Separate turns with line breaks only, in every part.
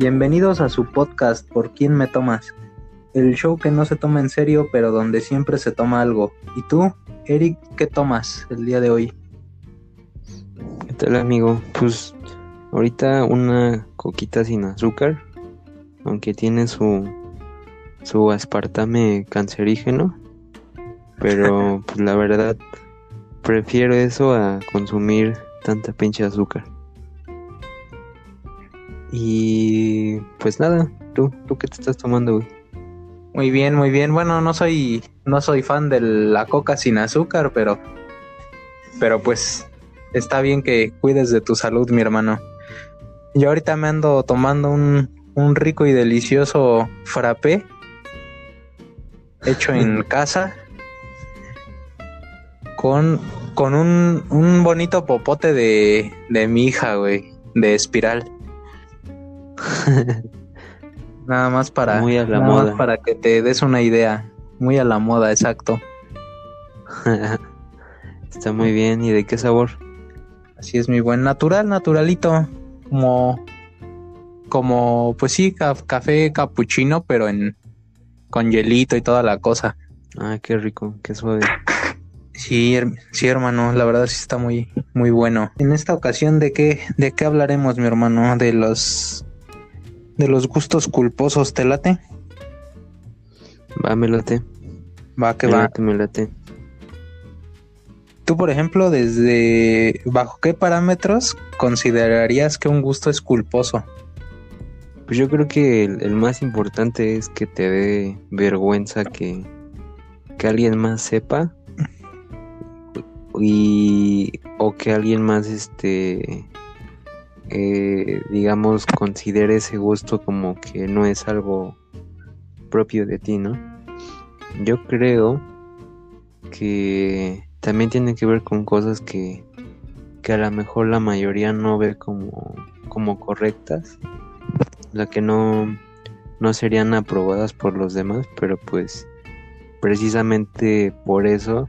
Bienvenidos a su podcast Por quién me tomas, el show que no se toma en serio pero donde siempre se toma algo. ¿Y tú, Eric, qué tomas el día de hoy?
¿Qué tal amigo? Pues ahorita una coquita sin azúcar, aunque tiene su, su aspartame cancerígeno, pero pues la verdad prefiero eso a consumir tanta pinche azúcar. Y pues nada, tú, tú qué te estás tomando, güey.
Muy bien, muy bien. Bueno, no soy no soy fan de la coca sin azúcar, pero pero pues está bien que cuides de tu salud, mi hermano. Yo ahorita me ando tomando un, un rico y delicioso frappé hecho en casa con, con un, un bonito popote de, de mi hija, güey, de espiral. nada más para,
Muy a la
nada más
moda.
para que te des una idea. Muy a la moda, exacto.
Está muy bien. ¿Y de qué sabor?
Así es mi buen natural, naturalito. Como, como, pues sí, ca- café capuchino, pero en con hielito y toda la cosa.
Ah, qué rico, qué suave.
Sí, her- sí, hermano, la verdad sí está muy, muy bueno. En esta ocasión, ¿de qué, de qué hablaremos, mi hermano? De los, de los gustos culposos, ¿te late?
Va, me late.
Va, que
me
va.
late, me late.
Tú, por ejemplo, desde, ¿bajo qué parámetros considerarías que un gusto es culposo?
Pues yo creo que el, el más importante es que te dé vergüenza que, que alguien más sepa y o que alguien más este eh, digamos considere ese gusto como que no es algo propio de ti, ¿no? Yo creo que también tiene que ver con cosas que, que a lo mejor la mayoría no ve como, como correctas sea, que no, no serían aprobadas por los demás, pero pues precisamente por eso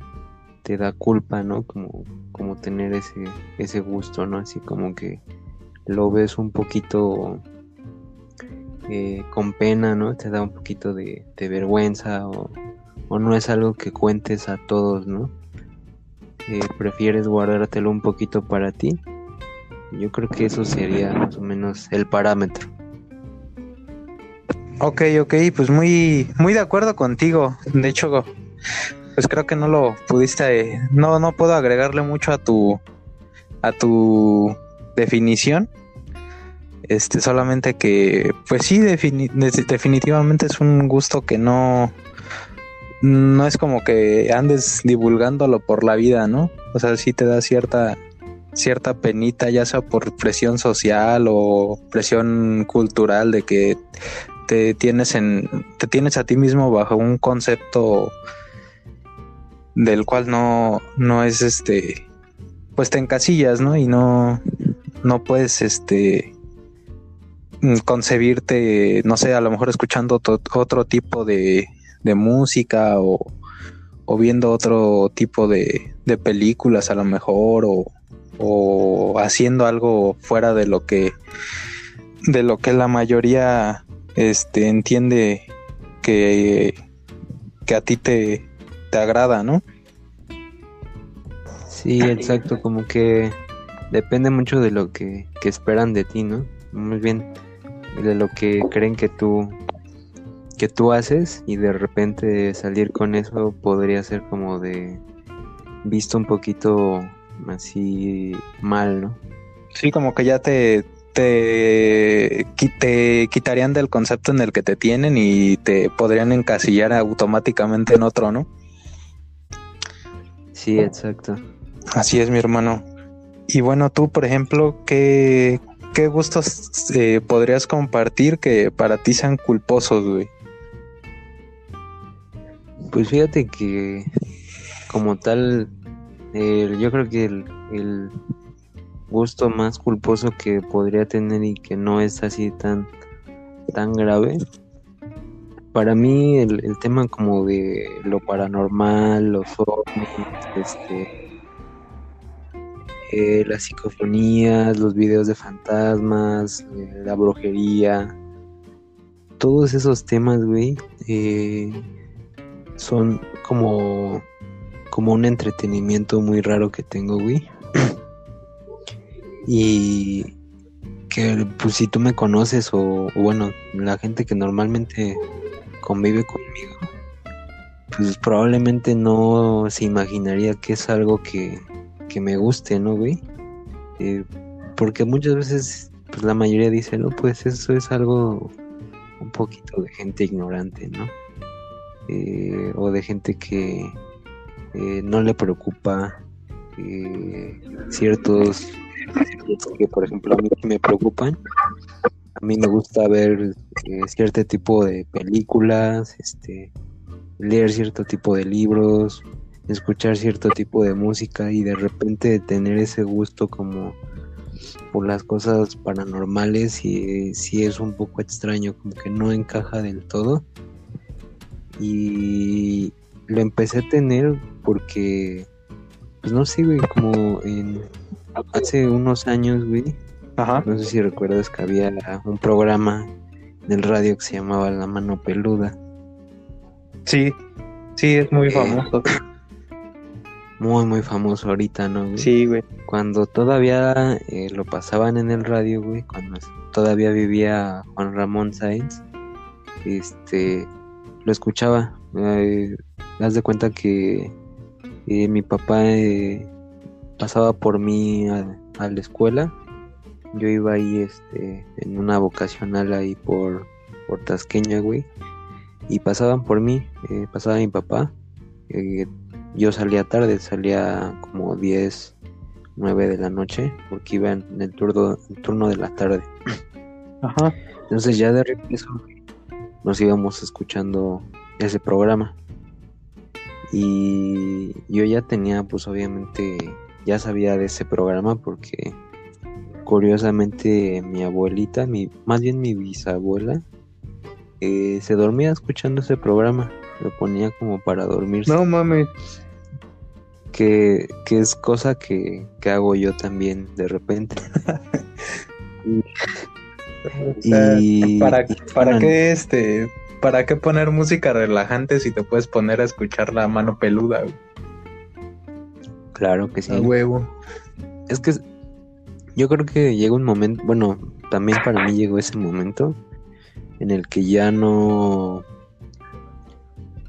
te da culpa, ¿no? Como, como tener ese, ese gusto, ¿no? Así como que lo ves un poquito eh, con pena, ¿no? Te da un poquito de, vergüenza o, o no es algo que cuentes a todos, ¿no? Eh, prefieres guardártelo un poquito para ti. Yo creo que eso sería más o menos el parámetro.
Ok, ok, pues muy, muy de acuerdo contigo. De hecho, pues creo que no lo pudiste, no, no puedo agregarle mucho a tu, a tu definición. Este, solamente que, pues sí, defini- de- definitivamente es un gusto que no, no es como que andes divulgándolo por la vida, ¿no? O sea, sí te da cierta, cierta penita, ya sea por presión social o presión cultural de que te tienes en te tienes a ti mismo bajo un concepto del cual no no es este pues te encasillas no y no no puedes este mm, concebirte no sé a lo mejor escuchando otro tipo de, de música o, o viendo otro tipo de, de películas a lo mejor o, o haciendo algo fuera de lo que de lo que la mayoría este entiende que, que a ti te, te agrada, ¿no?
Sí, exacto, como que depende mucho de lo que, que esperan de ti, ¿no? Muy bien, de lo que creen que tú que tú haces y de repente salir con eso podría ser como de visto un poquito así mal, ¿no?
Sí, como que ya te, te, te quitarían del concepto en el que te tienen y te podrían encasillar automáticamente en otro, ¿no?
Sí, exacto.
Así es, mi hermano. Y bueno, tú, por ejemplo, ¿qué, qué gustos eh, podrías compartir que para ti sean culposos, güey?
Pues fíjate que como tal, el- yo creo que el, el gusto más culposo que podría tener y que no es así tan, tan grave, para mí el, el tema como de lo paranormal, los ovnis, este, eh, las psicofonías, los videos de fantasmas, eh, la brujería, todos esos temas, güey, eh, son como, como un entretenimiento muy raro que tengo, güey. y que, pues, si tú me conoces, o, o bueno, la gente que normalmente convive conmigo, pues probablemente no se imaginaría que es algo que, que me guste, ¿no, güey? Eh, porque muchas veces, pues la mayoría dice, no, pues eso es algo un poquito de gente ignorante, ¿no? Eh, o de gente que eh, no le preocupa ciertos, que por ejemplo a mí me preocupan. A mí me gusta ver cierto tipo de películas, este, leer cierto tipo de libros, escuchar cierto tipo de música y de repente tener ese gusto como por las cosas paranormales y sí es un poco extraño, como que no encaja del todo. Y lo empecé a tener porque, pues no sé, güey, como en hace unos años, güey. No sé si recuerdas que había un programa en el radio que se llamaba La Mano Peluda.
Sí, sí, es muy eh, famoso.
Muy, muy famoso ahorita, ¿no?
Güey? Sí, güey.
Cuando todavía eh, lo pasaban en el radio, güey, cuando todavía vivía Juan Ramón Sáenz, este, lo escuchaba. Eh, das de cuenta que eh, mi papá pasaba por mí a, a, la escuela. Yo iba ahí, este, en una vocacional ahí por, por Tasqueña, güey y pasaban por mí, eh, pasaba mi papá. Yo salía tarde, salía como 10, 9 de la noche, porque iba en el turno, turno de la tarde. Ajá. Entonces ya de regreso nos íbamos escuchando ese programa. Y yo ya tenía, pues obviamente, ya sabía de ese programa porque curiosamente mi abuelita, mi, más bien mi bisabuela, eh, se dormía escuchando ese programa. Lo ponía como para dormirse.
No mames.
Que, que es cosa que, que, hago yo también de repente.
y, para, para qué este para qué poner música relajante si te puedes poner a escuchar la mano peluda
claro que sí
a huevo
es que yo creo que llega un momento bueno también para mí llegó ese momento en el que ya no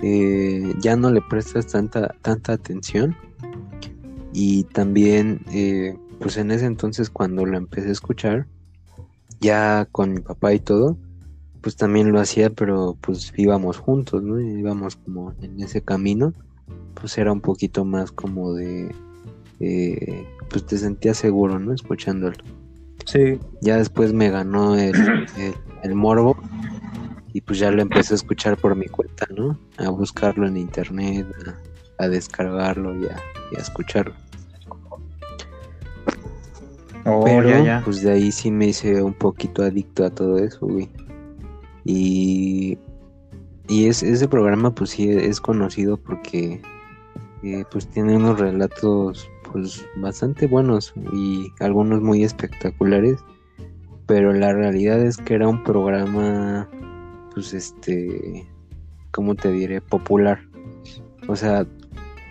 eh, ya no le prestas tanta tanta atención. Y también eh, pues en ese entonces cuando lo empecé a escuchar ya con mi papá y todo pues también lo hacía pero pues íbamos juntos no íbamos como en ese camino pues era un poquito más como de eh, pues te sentías seguro no escuchándolo.
Sí.
Ya después me ganó el, el morbo y pues ya lo empecé a escuchar por mi cuenta, ¿no? A buscarlo en internet, a, descargarlo y a, escucharlo. Oh, Pero pues de ahí sí me hice un poquito adicto a todo eso, güey. Y, y es, ese programa pues sí es conocido porque eh, pues tiene unos relatos pues bastante buenos y algunos muy espectaculares. Pero la realidad es que era un programa pues este, ¿cómo te diré? Popular. O sea,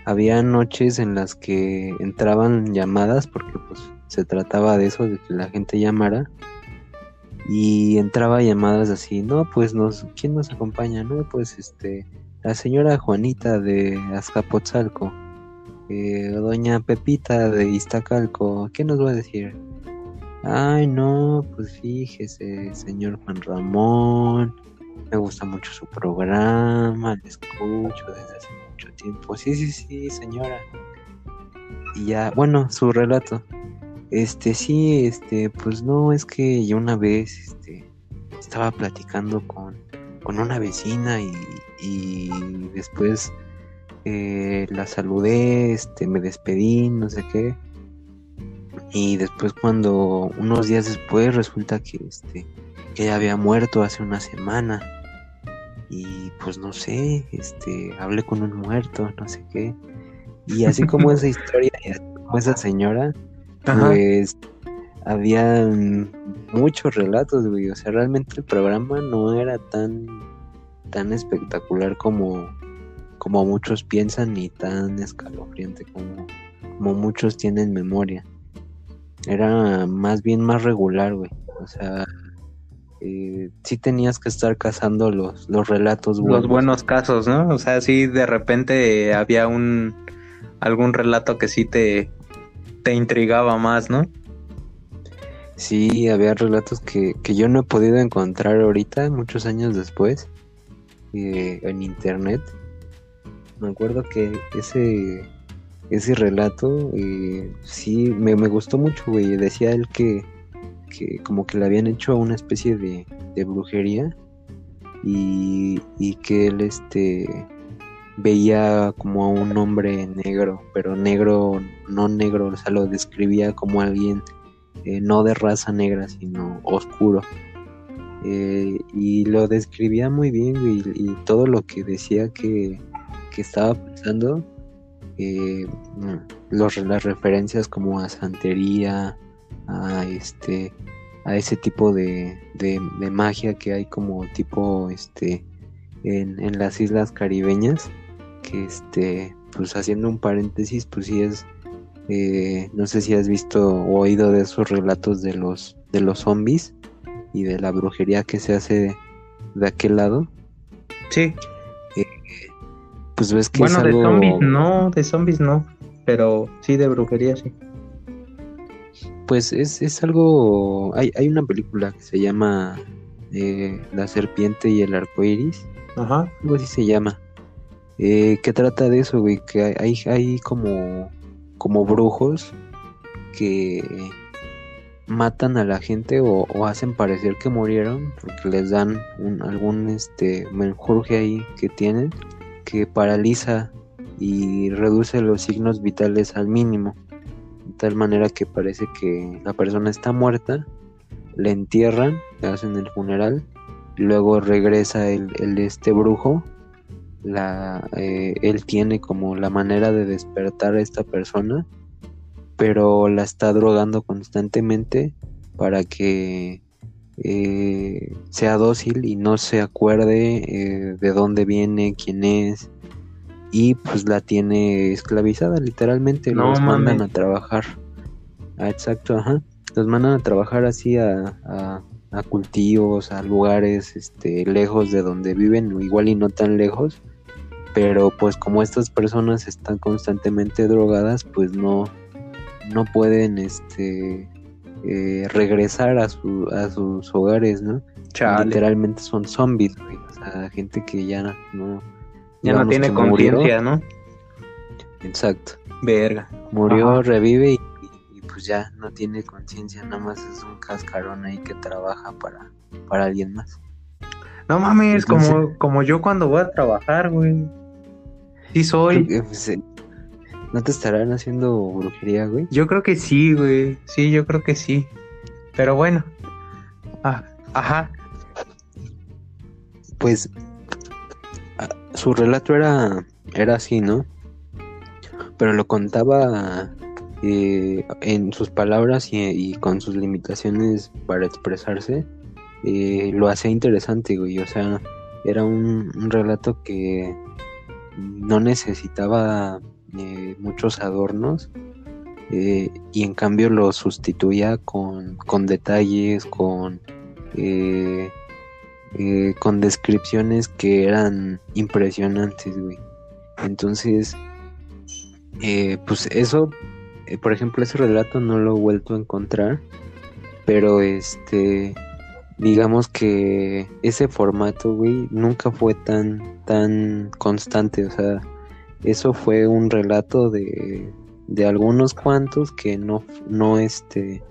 había noches en las que entraban llamadas porque pues se trataba de eso, de que la gente llamara y entraba llamadas así, no, pues nos, ¿quién nos acompaña? No, pues este, la señora Juanita de Azcapotzalco, eh, doña Pepita de Iztacalco, ¿qué nos va a decir? Ay, no, pues fíjese, señor Juan Ramón, me gusta mucho su programa, le escucho desde hace mucho tiempo. Sí, sí, sí, señora. Y ya, bueno, su relato. Este, sí, este, pues no, es que yo una vez, este, estaba platicando con, con una vecina y, y después eh, la saludé, este, me despedí, no sé qué. Y después cuando, unos días después, resulta que, este, que ella había muerto hace una semana y pues no sé, este, hablé con un muerto, no sé qué. Y así como esa historia, como esa señora, pues había muchos relatos, güey. O sea, realmente el programa no era tan, tan espectacular como, como muchos piensan, ni tan escalofriante como, como muchos tienen memoria. Era más bien más regular, güey. O sea, eh, sí tenías que estar cazando los, los relatos
buenos. Los buenos casos, ¿no? O sea, sí de repente había un algún relato que sí te, te intrigaba más, ¿no?
Sí, había relatos que, que yo no he podido encontrar ahorita, muchos años después, eh, en internet. Me acuerdo que ese, ese relato eh, sí me, me, gustó mucho, güey. Decía él que, que como que le habían hecho una especie de, de brujería y, y que él este veía como a un hombre negro, pero negro, no negro, o sea, lo describía como alguien eh, no de raza negra, sino oscuro. Eh, y lo describía muy bien, y, todo lo que decía que, que estaba pensando, eh, los, las referencias como a santería, a este a ese tipo de, de, de magia que hay como tipo este en, en las islas caribeñas que este, pues haciendo un paréntesis, pues sí es, eh, no sé si has visto o oído de esos relatos de los, de los zombies y de la brujería que se hace de, aquel lado.
Sí.
Eh, pues ves que
bueno, de zombies no, de zombies no, pero sí de brujería sí.
Pues es, es algo, hay, hay una película que se llama eh, La serpiente y el arco iris.
Ajá.
Algo así se llama. Eh, que trata de eso, güey, que hay, hay como, como brujos que matan a la gente o, hacen parecer que murieron porque les dan un, algún este menjurje ahí que tienen que paraliza y reduce los signos vitales al mínimo tal manera que parece que la persona está muerta le entierran le hacen el funeral luego regresa el, este brujo eh, él tiene como la manera de despertar a esta persona, pero la está drogando constantemente para que eh, sea dócil y no se acuerde eh, de dónde viene, quién es, y pues la tiene esclavizada literalmente, los mandan a trabajar. Ah, exacto, ajá. Los mandan a trabajar así a, a, a, cultivos, a lugares este, lejos de donde viven, igual y no tan lejos, pero pues como estas personas están constantemente drogadas pues no no pueden este eh, regresar a, su, a sus hogares no literalmente son zombies güey. o sea gente que ya no
ya no tiene conciencia no
exacto
verga
murió revive y, pues ya no tiene conciencia nada más es un cascarón ahí que trabaja para para alguien más
no mames, como, como yo cuando voy a trabajar, güey. Sí soy.
Pues, eh, ¿No te estarán haciendo brujería, güey?
Yo creo que sí, güey. Sí, yo creo que sí. Pero bueno. Ah, ajá.
Pues su relato era, era así, ¿no? Pero lo contaba eh, en sus palabras y, con sus limitaciones para expresarse. Eh, lo hacía interesante, güey. O sea, era un relato que no necesitaba eh, muchos adornos y en cambio lo sustituía con, con detalles, con, eh, con descripciones que eran impresionantes, güey. Entonces, pues eso, por ejemplo, ese relato no lo he vuelto a encontrar, pero este digamos que ese formato, güey, nunca fue tan, tan constante. O sea, eso fue un relato de, de algunos cuantos que no, no este,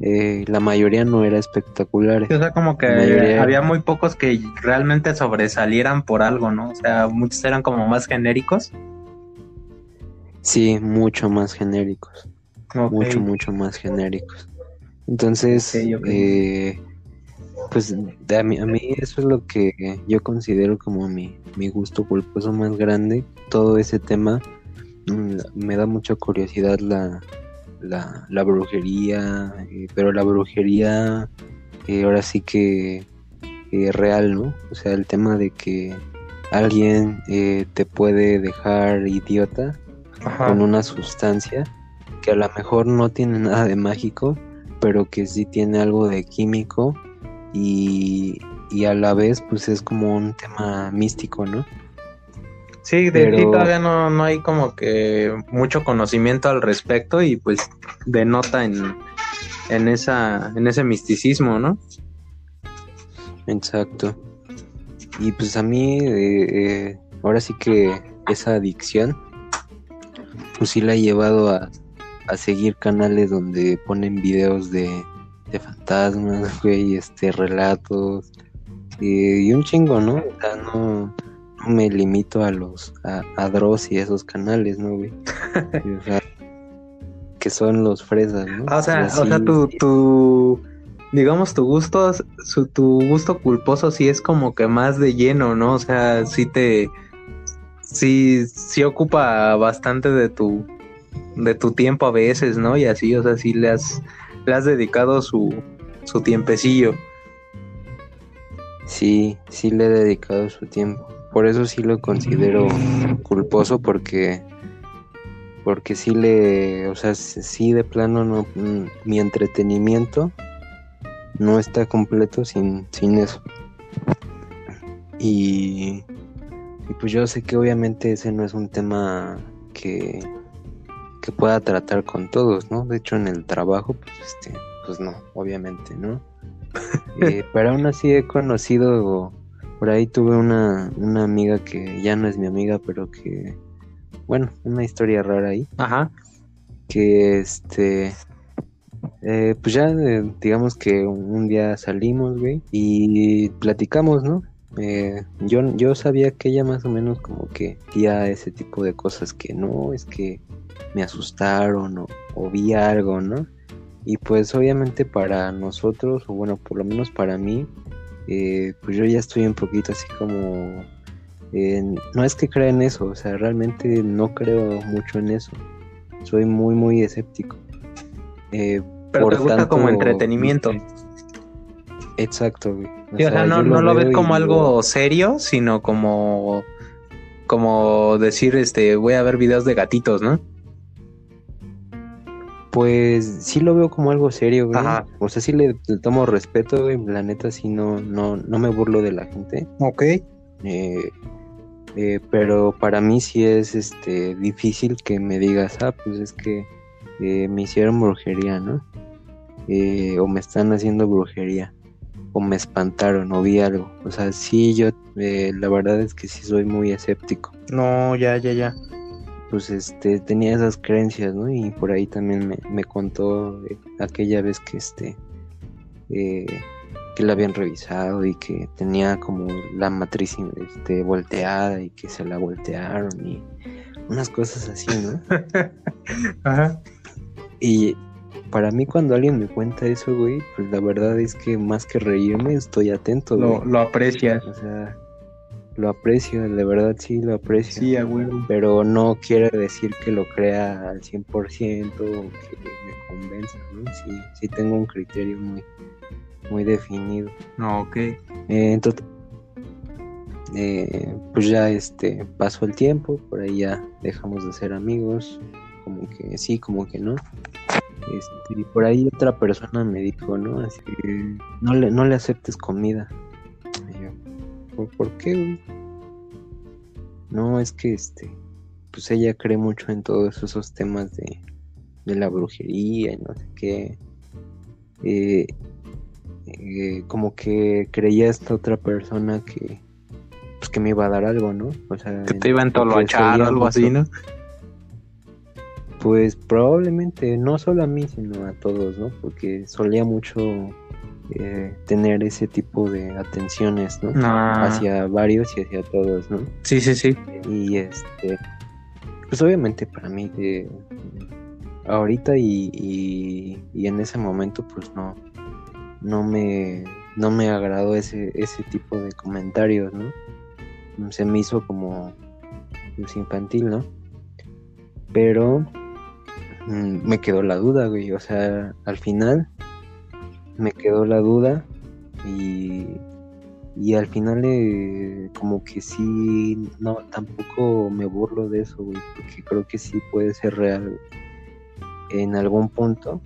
eh, la mayoría no era espectacular.
o sea, como que había muy pocos que realmente sobresalieran por algo, ¿no? O sea, muchos eran como más genéricos.
Sí, mucho más genéricos. Mucho, mucho más genéricos. Entonces, eh, pues a mí, a mí eso es lo que yo considero como mi, mi gusto culposo más grande. Todo ese tema mm, me da mucha curiosidad la, la, la brujería, eh, pero la brujería eh, ahora sí que eh, real, ¿no? O sea, el tema de que alguien te puede dejar idiota con una sustancia que a lo mejor no tiene nada de mágico, pero que sí tiene algo de químico y, y a la vez pues es como un tema místico, ¿no?
Sí, de ti todavía no, no hay como que mucho conocimiento al respecto y pues denota en, en, esa, en ese misticismo, ¿no?
Exacto. Y pues a mí, eh, eh, ahora sí que esa adicción, pues sí la he llevado a, a seguir canales donde ponen videos de, de fantasmas, güey, este, relatos, y, y un chingo, ¿no? O sea, no me limito a los a, a Dross y esos canales, ¿no, güey? o sea, que son los fresas, ¿no?
o sea, o sea, tu, tu, digamos, tu gusto, su, tu gusto culposo sí es como que más de lleno, ¿no? O sea, sí te, sí, sí ocupa bastante de tu, de tu tiempo a veces, ¿no? Y así, o sea, sí le has, le has dedicado su, su tiempecillo.
Sí, sí le he dedicado su tiempo por eso sí lo considero culposo porque porque sí le, o sea, sí de plano no mm, mi entretenimiento no está completo sin, sin eso. Y, y, pues yo sé que obviamente ese no es un tema que, que pueda tratar con todos, ¿no? De hecho en el trabajo, pues este, pues no, obviamente, ¿no? Eh, pero aún así he conocido por ahí tuve una, una amiga que ya no es mi amiga, pero que, bueno, una historia rara ahí.
Ajá.
Que este, eh, pues ya eh, digamos que un día salimos, güey, y platicamos, ¿no? Eh, yo, yo sabía que ella más o menos como que hacía ese tipo de cosas que no, es que me asustaron o, o vi algo, ¿no? Y pues obviamente para nosotros, o bueno, por lo menos para mí, eh, pues yo ya estoy un poquito así como... no es que crea en eso, o sea, realmente no creo mucho en eso. Soy muy, muy escéptico.
Eh, Pero te gusta como entretenimiento.
Exacto, güey.
O, sea, no, lo, ves como algo serio, sino como como decir, este, voy a ver videos de gatitos, ¿no?
Pues sí lo veo como algo serio, güey. O sea, sí le, tomo respeto, güey. La neta, sí no, no, no me burlo de la gente.
Ok.
Eh, eh, pero para mí sí es este difícil que me digas, ah, pues es que eh, me hicieron brujería, ¿no? o me están haciendo brujería. O me espantaron, o vi algo. O sea, sí, yo, la verdad es que sí soy muy escéptico.
No, ya, ya, ya
pues este tenía esas creencias, ¿no? Y por ahí también me, contó eh, aquella vez que este eh, que la habían revisado y que tenía como la matriz este, volteada y que se la voltearon y unas cosas así, ¿no? Ajá. Y para mí cuando alguien me cuenta eso, güey, pues la verdad es que más que reírme estoy atento.
Lo, lo aprecias.
O sea, lo aprecio, de verdad sí lo aprecio.
Sí, abuelo.
Pero no quiere decir que lo crea al 100% o que me convenza, ¿no? Sí, sí tengo un criterio muy, muy definido.
No, ok.
Eh, entonces, eh, pues ya este pasó el tiempo, por ahí ya dejamos de ser amigos, como que sí, como que no. Este, y por ahí otra persona me dijo, ¿no? Así que no le, no le aceptes comida. ¿Por, qué, No, es que este, pues ella cree mucho en todos esos temas de, la brujería y no sé qué. Eh, eh, como que creía esta otra persona que pues que me iba a dar algo, ¿no?
O sea, que te iba a entolochar o algo así, ¿no?
Pues probablemente no solo a mí, sino a todos, ¿no? Porque solía mucho eh, tener ese tipo de atenciones, ¿no? Ah. Hacia varios y hacia todos, ¿no?
Sí, sí, sí.
Y este, pues obviamente para mí, de ahorita y, y, en ese momento, pues no, no me, no me agradó ese, ese tipo de comentarios, ¿no? Se me hizo como pues, infantil, ¿no? Pero mm, me quedó la duda, güey. O sea, al final me quedó la duda y, y al final eh, como que sí, no, tampoco me burlo de eso, porque creo que sí puede ser real en algún punto.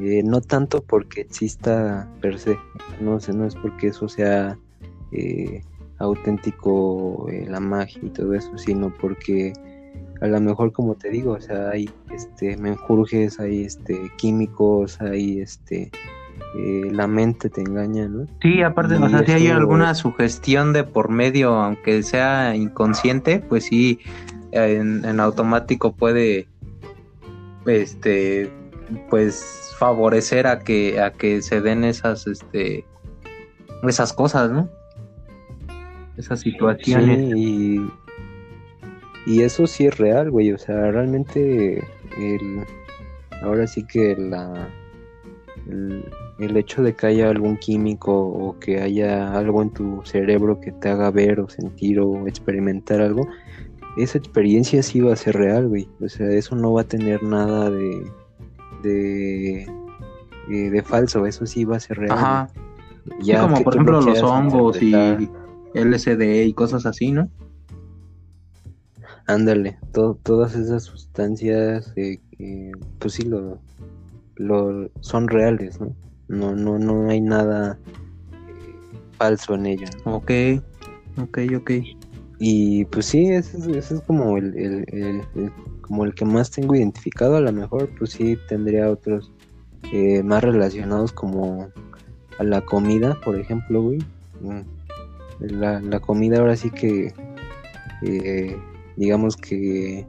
Eh, no tanto porque exista per se, no sé, no es porque eso sea eh, auténtico, la magia y todo eso, sino porque a lo mejor como te digo, o sea, hay este menjurjes, hay este químicos, hay este eh, la mente te engaña, ¿no?
Sí, aparte, o sea, si hay alguna sugestión de por medio, aunque sea inconsciente, pues sí, en, automático puede, este, pues favorecer a que, a que se den esas, este, esas cosas, ¿no? Esas situaciones.
y, y eso sí es real, güey, o sea, realmente el, ahora sí que la el, hecho de que haya algún químico o que haya algo en tu cerebro que te haga ver o sentir o experimentar algo, esa experiencia sí va a ser real, güey. O sea, eso no va a tener nada de, de, eh, de, falso, eso sí va a ser real. Ajá.
Ya como por ejemplo los hongos y LSD y cosas así, ¿no?
Ándale, todas esas sustancias, eh, pues sí, lo, lo, son reales, ¿no? No, no, no hay nada eh, falso en ello.
Ok, ok, ok.
Y pues sí, ese, es como el, el, como el que más tengo identificado. A lo mejor, pues sí, tendría otros eh, más relacionados como a la comida, por ejemplo, güey. Mm, la, la comida ahora sí que, eh, digamos que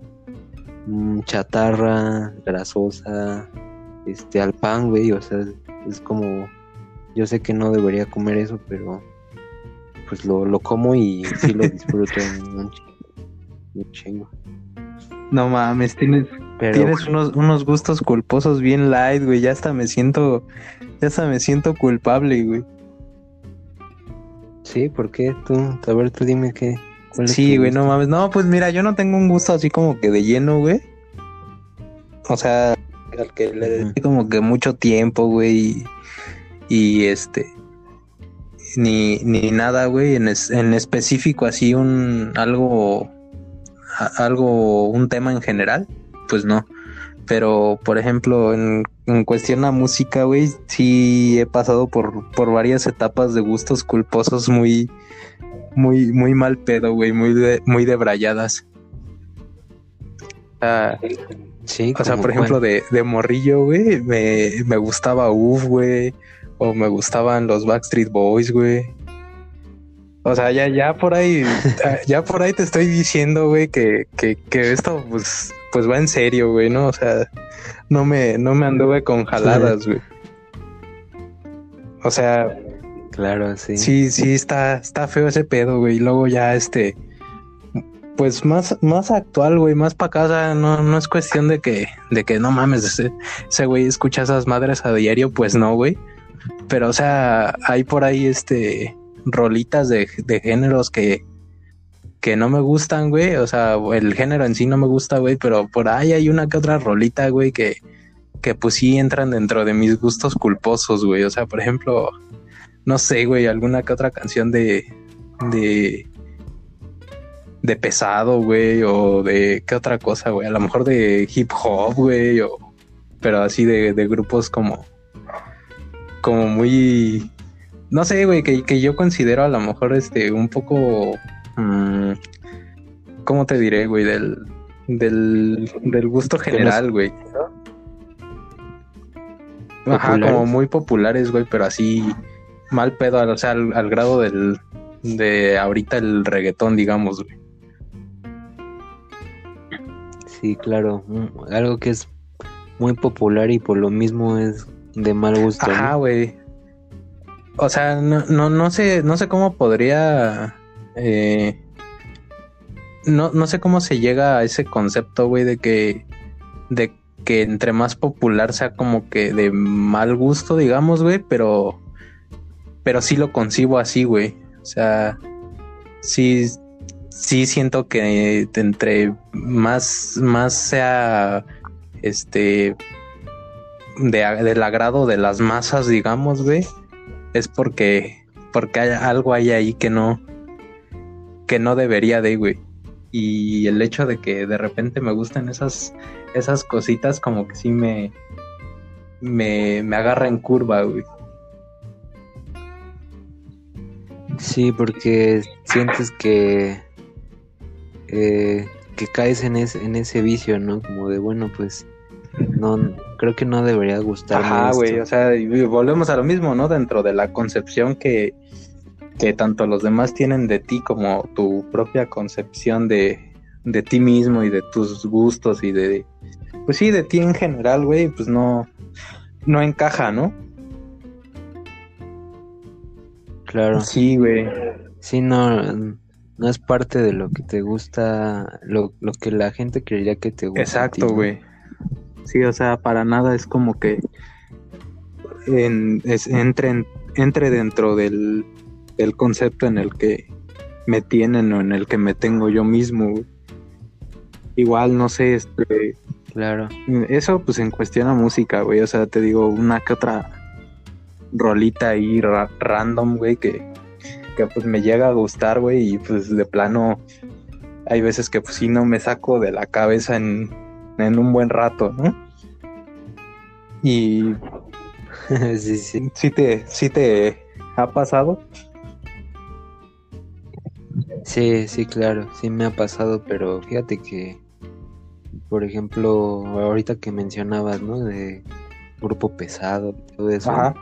mm, chatarra, grasosa, este, al pan, güey, o sea, es como, yo sé que no debería comer eso, pero pues lo, lo como y sí lo disfruto un, chingo,
No mames, tienes, tienes unos, unos gustos culposos bien light, güey, ya hasta me siento, ya hasta me siento culpable, güey.
Sí, ¿por qué? Tú, a ver, tú dime qué.
Sí, güey, no mames. No, pues mira, yo no tengo un gusto así como que de lleno, güey. O sea, al que le dediqué como que mucho tiempo, güey. Y, este. Ni, ni nada, güey. En, en específico, así un. Algo. algo. Un tema en general. Pues no. Pero, por ejemplo, en, en cuestión a música, güey, sí he pasado por, por varias etapas de gustos culposos muy, muy, muy mal pedo, güey, muy, de, muy debrayadas. Ah, Sí, o sea, por ejemplo, de, de, morrillo, güey, me, me gustaba UF, güey, o me gustaban los Backstreet Boys, güey. O sea, ya, ya por ahí, ya por ahí te estoy diciendo, güey, que, que, que esto, pues, pues va en serio, güey, ¿no? O sea, no me, no me anduve con jaladas, güey. O sea,
claro, sí.
Sí, sí, está, está feo ese pedo, güey. Y luego ya, este, pues más, más actual, güey, más para casa, no, no es cuestión de que, de que no mames, ese, güey escucha esas madres a diario, pues no, güey. Pero, o sea, hay por ahí este rolitas de, de géneros que, que no me gustan, güey. O sea, el género en sí no me gusta, güey, pero por ahí hay una que otra rolita, güey, que, que pues sí entran dentro de mis gustos culposos, güey. O sea, por ejemplo, no sé, güey, alguna que otra canción de, de, de pesado, güey, o de qué otra cosa, güey, a lo mejor de hip hop, güey, o pero así de, de grupos como como muy no sé, güey, que, que, yo considero a lo mejor este un poco mmm, ¿cómo te diré, güey? Del del, del gusto general, güey. Ajá, como muy populares, güey, pero así mal pedo, o sea, al, al grado del de ahorita el reggaetón, digamos, güey.
Sí, claro. Algo que es muy popular y por lo mismo es de mal gusto.
Ajá, güey. O sea, no, no, no sé, no sé cómo podría. Eh, no, no sé cómo se llega a ese concepto, güey, de que. de que entre más popular sea como que de mal gusto, digamos, güey, pero. Pero sí lo concibo así, güey. O sea. Sí, sí siento que entre más, más sea este, de, del agrado de las masas, digamos, güey, es porque, porque hay algo hay ahí que no, que no debería de, güey. Y el hecho de que de repente me gusten esas, esas cositas como que sí me, me, me agarra en curva, güey.
Sí, porque sientes que eh, que caes en ese, en ese vicio, ¿no? Como de, bueno, pues no creo que no debería gustar.
Ajá, güey, o sea, volvemos a lo mismo, ¿no? Dentro de la concepción que, que tanto los demás tienen de ti como tu propia concepción de, de ti mismo y de tus gustos y de, pues sí, de ti en general, güey, pues no, no encaja, ¿no?
Claro.
Sí, güey.
Sí, no, no es parte de lo que te gusta, lo, lo que la gente creería que te gusta.
Exacto, güey. Sí, o sea, para nada es como que en, es, entre, entre dentro del, del, concepto en el que me tienen o en el que me tengo yo mismo. Igual, no sé, este...
Claro.
Eso pues en cuestión a música, güey. O sea, te digo, una que otra rolita ahí random, güey, que que pues me llega a gustar, güey, y pues de plano hay veces que pues sí no me saco de la cabeza en, un buen rato, ¿no? Y
sí, sí.
¿Sí te, sí te ha pasado?
Sí, sí, claro, sí me ha pasado, pero fíjate que, por ejemplo, ahorita que mencionabas, ¿no? De grupo pesado, todo eso. Ajá.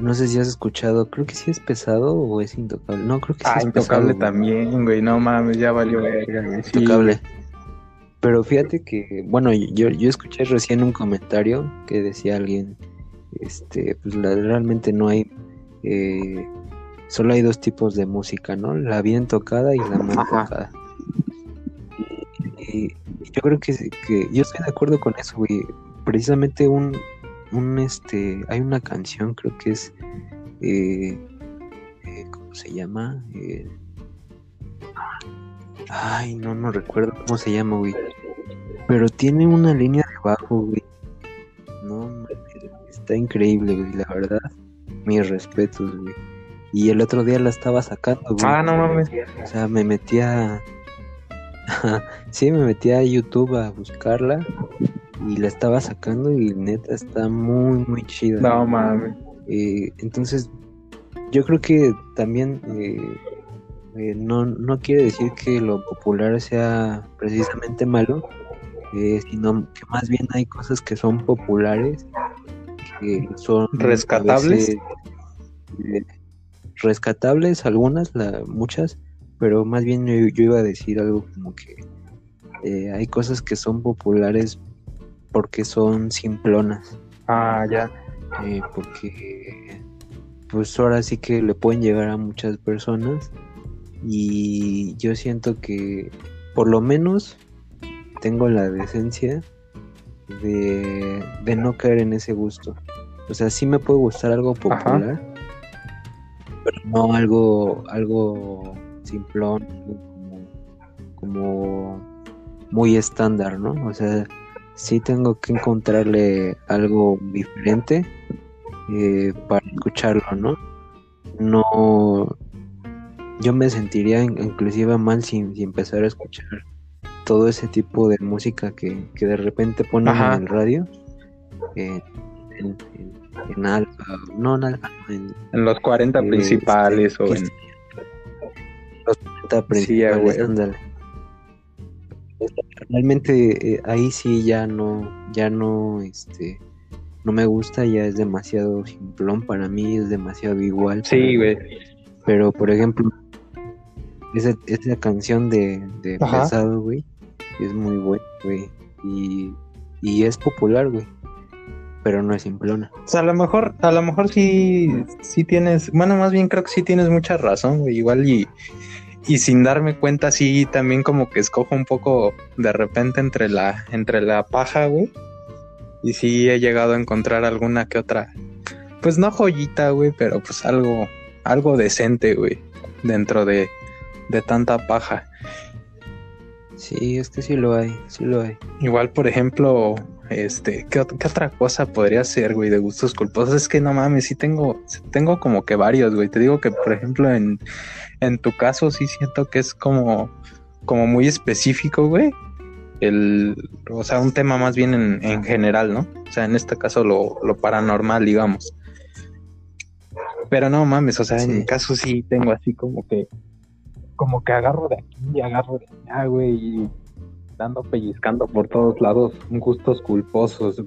No sé si has escuchado, creo que sí es pesado o es intocable. No, creo que sí
ah,
es
intocable también, güey. No mames, ya valió verga,
Intocable. Pero fíjate que, bueno, yo, yo escuché recién un comentario que decía alguien, este, pues realmente no hay, eh, solo hay dos tipos de música, ¿no? La bien tocada y la mal tocada. Y, yo creo que, que yo estoy de acuerdo con eso, güey. Precisamente un, un este, hay una canción, creo que es, eh, eh, ¿cómo se llama? Eh, ay, no, no recuerdo cómo se llama, güey. Pero tiene una línea de bajo, güey. No, está increíble, güey, la verdad. Mis respetos, güey. Y el otro día la estaba sacando, güey.
Ah, no mames.
O sea, me metía. sí, me metía a YouTube a buscarla y la estaba sacando y neta está muy, muy chida.
No mames.
Eh, entonces, yo creo que también eh, eh, no, no quiere decir que lo popular sea precisamente malo, sino que más bien hay cosas que son populares, que son
rescatables.
rescatables algunas, la, muchas, pero más bien yo, yo, iba a decir algo como que hay cosas que son populares porque son simplonas.
Ah, ya.
Eh, porque pues ahora sí que le pueden llegar a muchas personas y yo siento que por lo menos tengo la decencia de, de no caer en ese gusto. O sea, sí me puede gustar algo popular, pero no algo, algo simplón, como, como muy estándar, ¿no? O sea, sí tengo que encontrarle algo diferente eh, para escucharlo, ¿no? No, yo me sentiría inclusive mal si, empezar a escuchar todo ese tipo de música que, de repente ponen en el radio, en, en, alfa, no en alfa,
en, los 40 principales o en
los 40 principales, realmente eh, ahí sí ya no, ya no, este, no me gusta, ya es demasiado simplón para mí, es demasiado igual.
Sí, güey.
Pero, por ejemplo, esa, esa canción de, de Pesado, güey, es muy buena, güey. Y, y es popular, güey. Pero no es simplona.
O sea, a lo mejor, a lo mejor sí, sí tienes, bueno, más bien creo que sí tienes mucha razón, güey. Igual y y sin darme cuenta sí también como que escojo un poco de repente entre la entre la paja, güey. Y sí he llegado a encontrar alguna que otra pues no joyita, güey, pero pues algo algo decente, güey, dentro de de tanta paja.
Sí, es que sí lo hay, sí lo hay.
Igual, por ejemplo, este, ¿qué, qué otra cosa podría ser, güey, de gustos culposos? Es que no mames, sí tengo, tengo como que varios, güey. Te digo que, por ejemplo, en, en tu caso sí siento que es como, como muy específico, güey. El, o sea, un tema más bien en, en general, ¿no? O sea, en este caso lo, lo paranormal, digamos. Pero no mames, o sea, en mi caso sí tengo así como que, como que agarro de aquí y agarro de allá, güey, y dando pellizcando por todos lados, gustos culposos.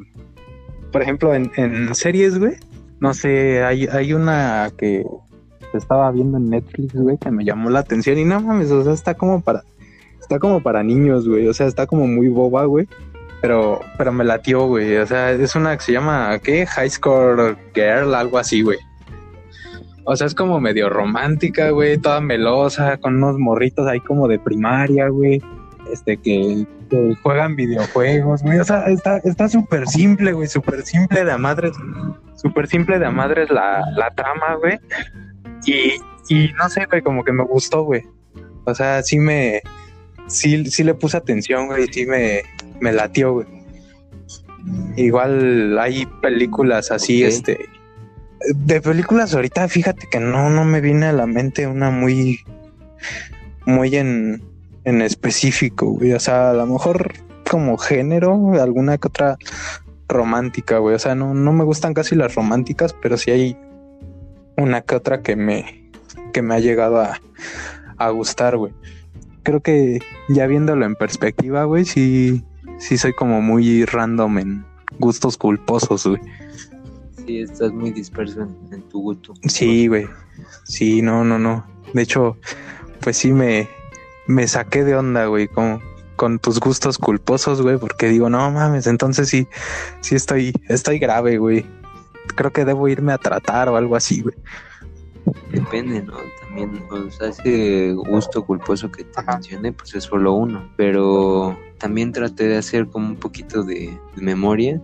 Por ejemplo, en, en series, güey, no sé, hay, hay una que estaba viendo en Netflix, güey, que me llamó la atención y no mames, o sea, está como para, está como para niños, güey, o sea, está como muy boba, güey. Pero, pero me latió, güey. O sea, es una que se llama, ¿qué? High Score Girl, algo así, güey. O sea, es como medio romántica, güey, toda melosa, con unos morritos ahí como de primaria, güey. Este, que, que juegan videojuegos, güey. O sea, está está súper simple, güey, súper simple de a madres. Súper simple de a madres la, la trama, güey. Y, y no sé, güey, como que me gustó, güey. O sea, sí me, sí, sí le puse atención, güey, sí me, me latió, güey. Igual hay películas así, este, de películas ahorita, fíjate que no, no me viene a la mente una muy, muy en, en específico, güey. O sea, a lo mejor como género, alguna que otra romántica, güey. O sea, no, no me gustan casi las románticas, pero sí hay una que otra que me, que me ha llegado a, a gustar, güey. Creo que ya viéndolo en perspectiva, güey, sí, sí soy como muy random en gustos culposos, güey.
Sí, estás muy disperso en, en tu gusto.
Sí, güey. Sí, no, no, no. De hecho, pues sí me, me saqué de onda, güey, con, con tus gustos culposos, güey, porque digo, no mames, entonces sí, sí estoy, estoy grave, güey. Creo que debo irme a tratar o algo así, güey.
Depende, ¿no? También, o sea, ese gusto culposo que te
Ajá.
mencioné, pues es solo uno. Pero también traté de hacer como un poquito de, de memoria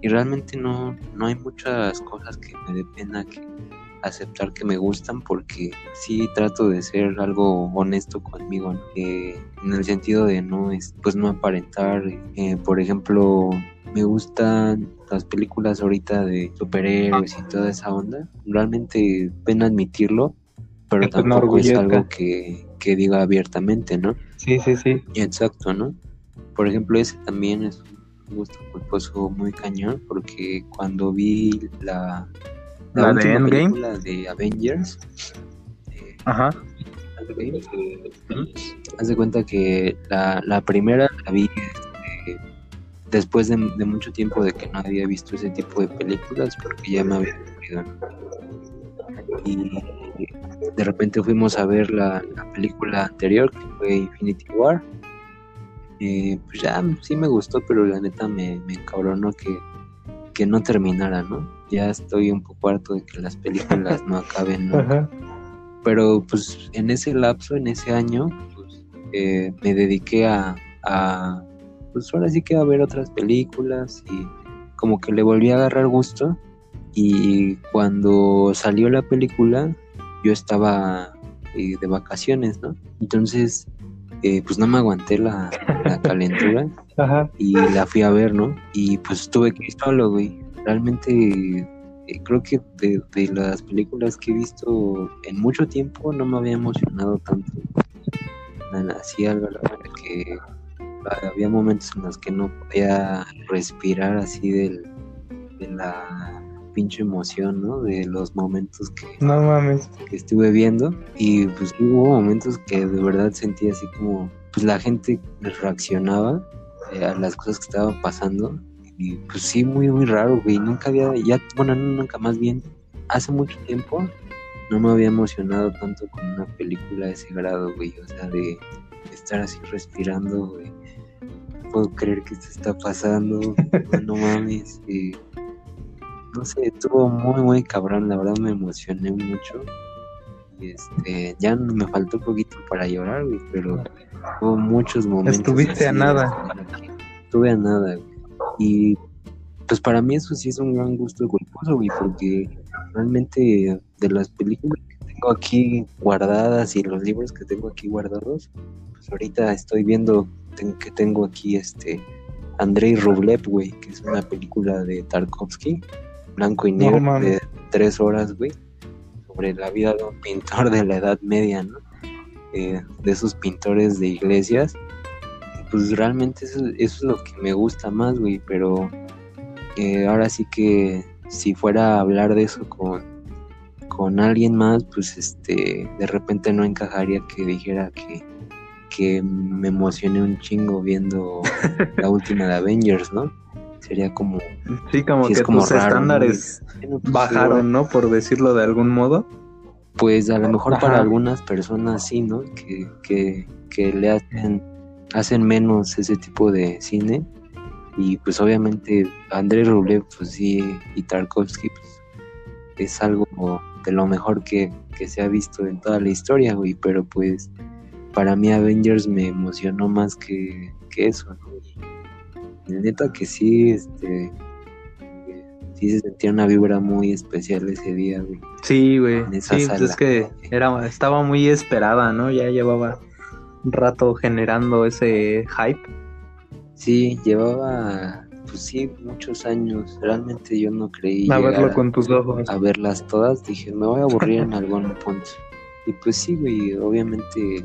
y realmente no, no hay muchas cosas que me dé pena que aceptar que me gustan porque sí trato de ser algo honesto conmigo, ¿no? Eh, en el sentido de no, es, pues no aparentar, eh, por ejemplo, me gustan las películas ahorita de superhéroes y toda esa onda. Realmente pena admitirlo, pero tampoco es algo que, que diga abiertamente, ¿no?
Sí, sí, sí.
Exacto, ¿no? Por ejemplo, ese también es un gusto culposo muy cañón, porque cuando vi la,
¿La de Endgame?
película de Avengers, eh,
Ajá.
Endgame, ujú, haz de cuenta que la, la primera la vi este, después de, de mucho tiempo de que no había visto ese tipo de películas, porque ya me había aburrido. Y de repente fuimos a ver la, la película anterior, que fue Infinity War. Eh, pues ya sí me gustó, pero la neta me, me encabronó que, que no terminara, ¿no? Ya estoy un poco harto de que las películas no acaben. Pero pues en ese lapso, en ese año, pues, eh, me dediqué a, a, pues ahora sí que a ver otras películas y como que le volví a agarrar gusto. Y cuando salió la película, yo estaba eh, de vacaciones, ¿no? Entonces, eh, pues no me aguanté la, la calentura
Ajá.
y la fui a ver, ¿no? Y pues tuve que ir solo, güey. Realmente eh, creo que de, de las películas que he visto en mucho tiempo no me había emocionado tanto. Tan Así algo la verdad que había momentos en los que no podía respirar así del, de la pinche emoción, ¿no? De los momentos que,
No mames.
que estuve viendo y pues hubo momentos que de verdad sentí así como pues la gente reaccionaba eh, a las cosas que estaban pasando y pues sí muy muy raro güey nunca había ya bueno no, nunca más bien hace mucho tiempo no me había emocionado tanto con una película de ese grado güey o sea de estar así respirando güey no puedo creer que esto está pasando no mames y no sé, estuvo muy, muy cabrón, la verdad me emocioné mucho. Este, ya me faltó poquito para llorar, güey, pero hubo muchos momentos.
Estuviste a nada.
Estuve a nada, güey. Y pues para mí eso sí es un gran gusto culposo, güey, porque realmente de las películas que tengo aquí guardadas y los libros que tengo aquí guardados, pues ahorita estoy viendo que tengo aquí este Andrei Rublev, güey, que es una película de Tarkovsky, blanco y negro, de tres horas, güey, sobre la vida de un pintor de la Edad Media, ¿no? Eh, de esos pintores de iglesias. Pues realmente eso, es lo que me gusta más, güey, pero eh, ahora sí que si fuera a hablar de eso con, con alguien más, pues este, de repente no encajaría que dijera que que me emocioné un chingo viendo la última de Avengers, ¿no? Sería como...
Sí, como que tus estándares pues, bajaron, ¿no? Por decirlo de algún modo.
Pues a lo mejor para algunas personas sí, ¿no? Que, que, que le hacen, hacen menos ese tipo de cine. Y pues obviamente Andrés Rublev, pues sí, y Tarkovsky, pues es algo de lo mejor que, que se ha visto en toda la historia, güey. Pero pues para mí Avengers me emocionó más que, eso, ¿no? Y neta que sí, este, sí se sentía una vibra muy especial ese día, güey.
Sí, güey. Sí, pues es que era, estaba muy esperada, ¿no? Ya llevaba rato generando ese hype.
Sí, llevaba, pues sí, muchos años. Realmente yo no creí.
A verlo con tus ojos.
A verlas todas. Dije, me voy a aburrir en algún punto. Y pues sí, güey, obviamente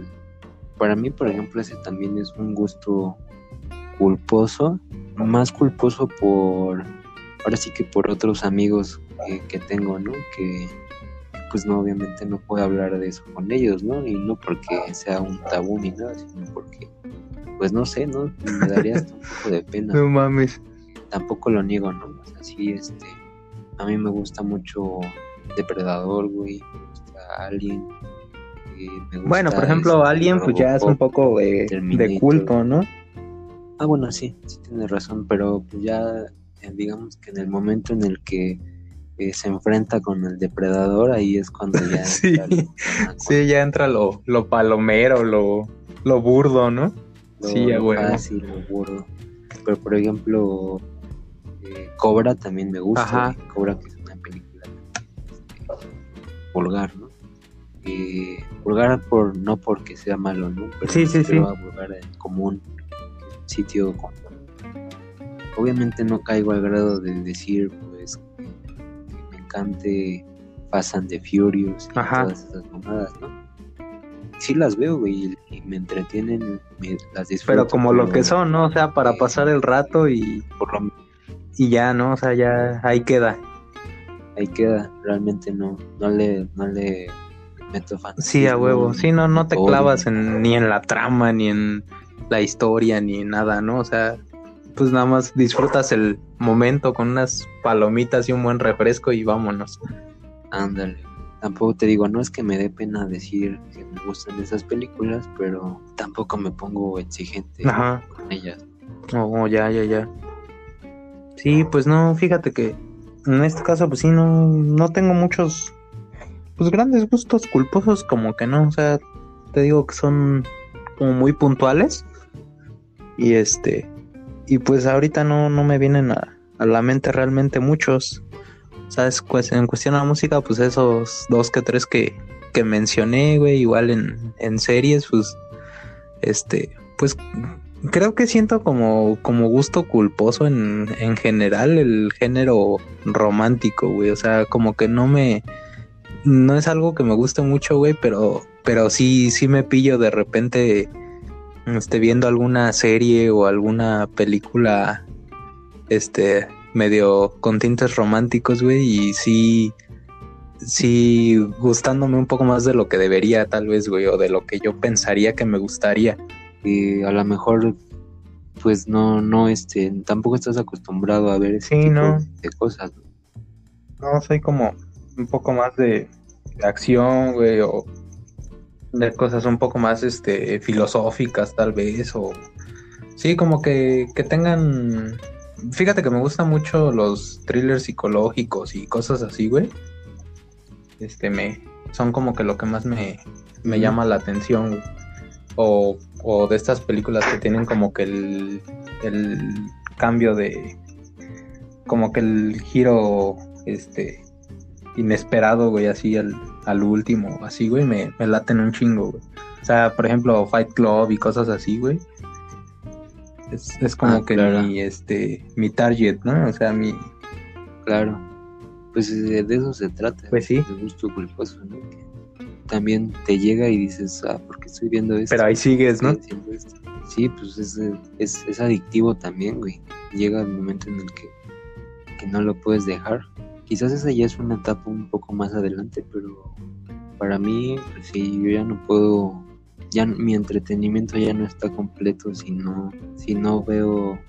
para mí, por ejemplo, ese también es un gusto culposo, más culposo por, ahora sí que por otros amigos que, tengo, ¿no? Que pues no, obviamente no puedo hablar de eso con ellos, ¿no? Y no porque sea un tabú ni nada, sino porque, pues no sé, ¿no? Me daría hasta un poco de pena.
No mames.
Tampoco lo niego, ¿no? O sea, sí, este, a mí me gusta mucho Depredador, güey, me gusta Alien,
bueno, por ejemplo, Alien pues ya es un poco de, culto, ¿no?
Ah, bueno, sí, sí tienes razón, pero pues ya eh, digamos que en el momento en el que eh, se enfrenta con el depredador, ahí es cuando ya...
sí, sí, ya entra lo, lo palomero, lo, lo burdo, ¿no?
sí, bueno. sí, lo burdo. Pero por ejemplo, eh, Cobra también me gusta. Cobra que es una película este, vulgar, ¿no? eh, vulgar por no porque sea malo, ¿no?
Pero sí, sí, sí.
vulgar en común, sitio común. Obviamente no caigo al grado de decir, me encante Fast and the Furious y todas esas mamadas, ¿no? Sí las veo, güey, y me entretienen, las disfruto.
Pero como lo que son, ¿no? O sea, para pasar el rato y... Por lo... Y ya, ¿no? O sea, ya ahí queda.
Ahí queda, realmente no, no le, no le
Sí, a huevo. Sí, no, no te clavas en, ni en la trama, ni en la historia, ni en nada, ¿no? O sea, pues nada más disfrutas el momento con unas palomitas y un buen refresco y vámonos.
Ándale. Tampoco te digo, no es que me dé pena decir que me gustan esas películas, pero tampoco me pongo exigente con ellas.
Oh, ya, ya, ya. Sí, pues no, fíjate que en este caso, pues sí, no, no tengo muchos pues grandes gustos culposos como que no, o sea, te digo que son como muy puntuales y este y pues ahorita no, no me vienen a, la mente realmente muchos. ¿Sabes? Pues en cuestión a la música, pues esos dos que tres que, que mencioné, güey, igual en, en series, pues este, pues creo que siento como, como gusto culposo en, en general el género romántico, güey. O sea, como que no me, no es algo que me guste mucho, güey, pero, pero sí, sí me pillo de repente este, viendo alguna serie o alguna película este medio con tintes románticos, güey, y sí, sí gustándome un poco más de lo que debería, tal vez, güey, o de lo que yo pensaría que me gustaría.
Y a lo mejor, pues no, no, este, tampoco estás acostumbrado a ver ese tipo de cosas.
No, soy como un poco más de, acción, güey, o de cosas un poco más este filosóficas tal vez o sí, como que que tengan fíjate que me gustan mucho los thrillers psicológicos y cosas así, güey. Este me son como que lo que más me, me llama la atención, güey. O, o de estas películas que tienen como que el, el cambio de como que el giro este inesperado, güey, así al, al último, así, güey, me, me laten un chingo, güey. O sea, por ejemplo, Fight Club y cosas así, güey. Es, es como
Ah,
que
claro.
mi, este, mi target, ¿no? O sea, mi,
Claro. Pues eh, de eso se trata.
Pues sí.
De gusto culposo, ¿no? Que también te llega y dices, ah, ¿por qué estoy viendo esto?
pero ahí sigues, ¿no?
Sí, pues es, eh, es, es adictivo también, güey. Llega el momento en el que, que no lo puedes dejar. Quizás esa ya es una etapa un poco más adelante, pero para mí, pues sí, yo ya no puedo, ya mi entretenimiento ya no está completo si no, si no veo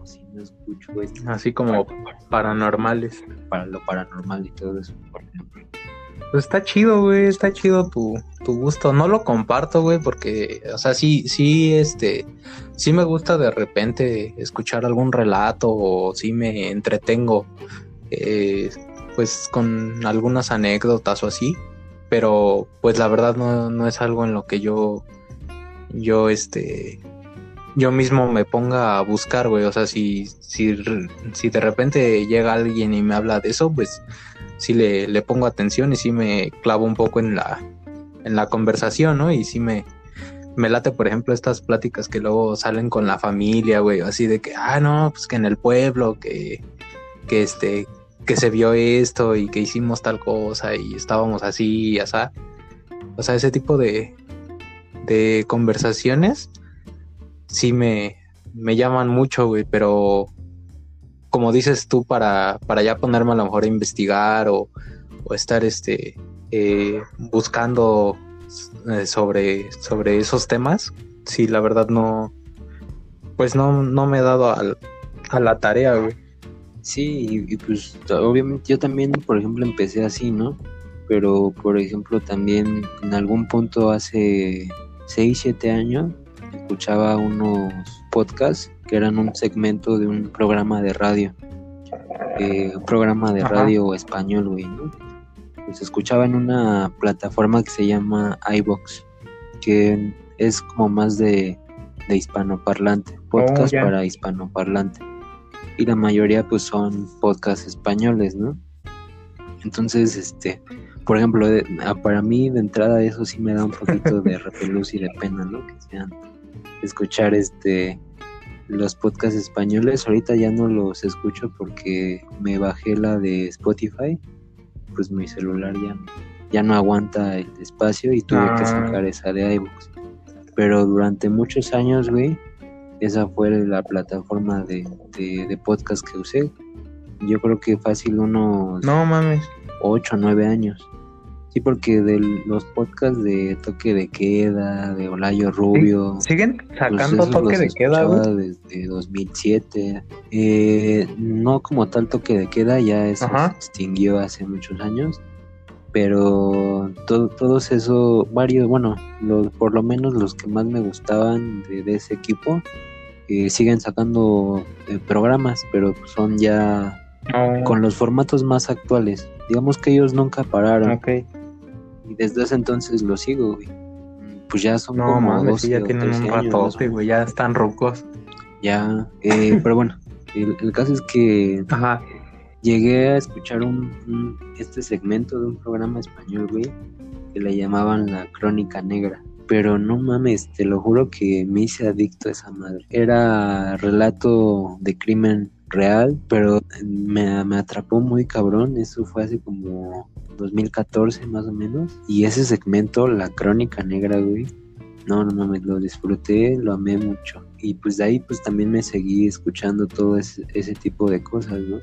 o si no escucho esto
Así como paranormales.
para lo paranormal y todo eso, por ejemplo.
Pues está chido, güey, está chido tu, tu gusto. No lo comparto, güey, porque, o sea, sí, sí, este, sí me gusta de repente escuchar algún relato o sí me entretengo, eh, pues con algunas anécdotas o así, pero pues la verdad no, no es algo en lo que yo, yo, este, yo mismo me ponga a buscar, güey. O sea, si, si, si de repente llega alguien y me habla de eso, pues sí le, le pongo atención y sí me clavo un poco en la, en la conversación, ¿no? Y sí me, me late, por ejemplo, estas pláticas que luego salen con la familia, güey, así de que, ah, no, pues que en el pueblo, que, que este, que se vio esto y que hicimos tal cosa y estábamos así y así. O sea, ese tipo de, de conversaciones sí me, me llaman mucho, güey, pero como dices tú, para, para ya ponerme a lo mejor a investigar o, o estar este eh, buscando eh, sobre, sobre esos temas, sí, la verdad no, pues no, no me he dado al- a la tarea, güey.
Sí, y, y pues obviamente yo también, por ejemplo, empecé así, ¿no? Pero, por ejemplo, también en algún punto hace 6, 7 años escuchaba unos podcasts que eran un segmento de un programa de radio. eh, un programa de
Ajá.
radio español, güey, ¿no? Pues escuchaba en una plataforma que se llama iBox, que es como más de, de hispanoparlante, podcast
ya.
para hispanoparlante y la mayoría pues son podcasts españoles, ¿no? Entonces, este, por ejemplo, de- ah, para mí de entrada eso sí me da un poquito de repelús y de pena, ¿no? Que sean escuchar este los podcasts españoles, ahorita ya no los escucho porque me bajé la de Spotify, pues mi celular ya, ya no aguanta el espacio y tuve que
Ah.
sacar esa de iVoox. Pero durante muchos años, güey, esa fue la plataforma de, de, de podcast que usé. Yo creo que fácil unos
No mames.
8 o 9 años. Sí, porque de los podcasts de Toque de Queda, de Olayo Rubio,
¿Siguen
pues
sacando toque de queda, güey?
desde 2007. Eh, no como tal Toque de Queda, ya eso
Ajá.
se extinguió hace muchos años. Pero todo, todos esos, varios, bueno, los, por lo menos los que más me gustaban de, de ese equipo, eh, siguen sacando eh, programas, pero son ya
No.
con los formatos más actuales. Digamos que ellos nunca pararon
Ok.
y desde ese entonces lo sigo, güey. Pues ya son
No
como
mames,
12
sí, ya tienen
13
un ratote, güey, ya están rucos.
Ya, eh, pero bueno, el, el caso es que
Ajá.
Llegué a escuchar un, un- este segmento de un programa español, güey, que le llamaban La Crónica Negra. Pero no mames, te lo juro que me hice adicto a esa madre. Era relato de crimen real, pero me, atrapó muy cabrón. Eso fue hace como 2014 más o menos. Y ese segmento, La Crónica Negra, güey, no, no mames, lo disfruté, lo amé mucho. Y pues de ahí pues también me seguí escuchando todo ese tipo de cosas, ¿no?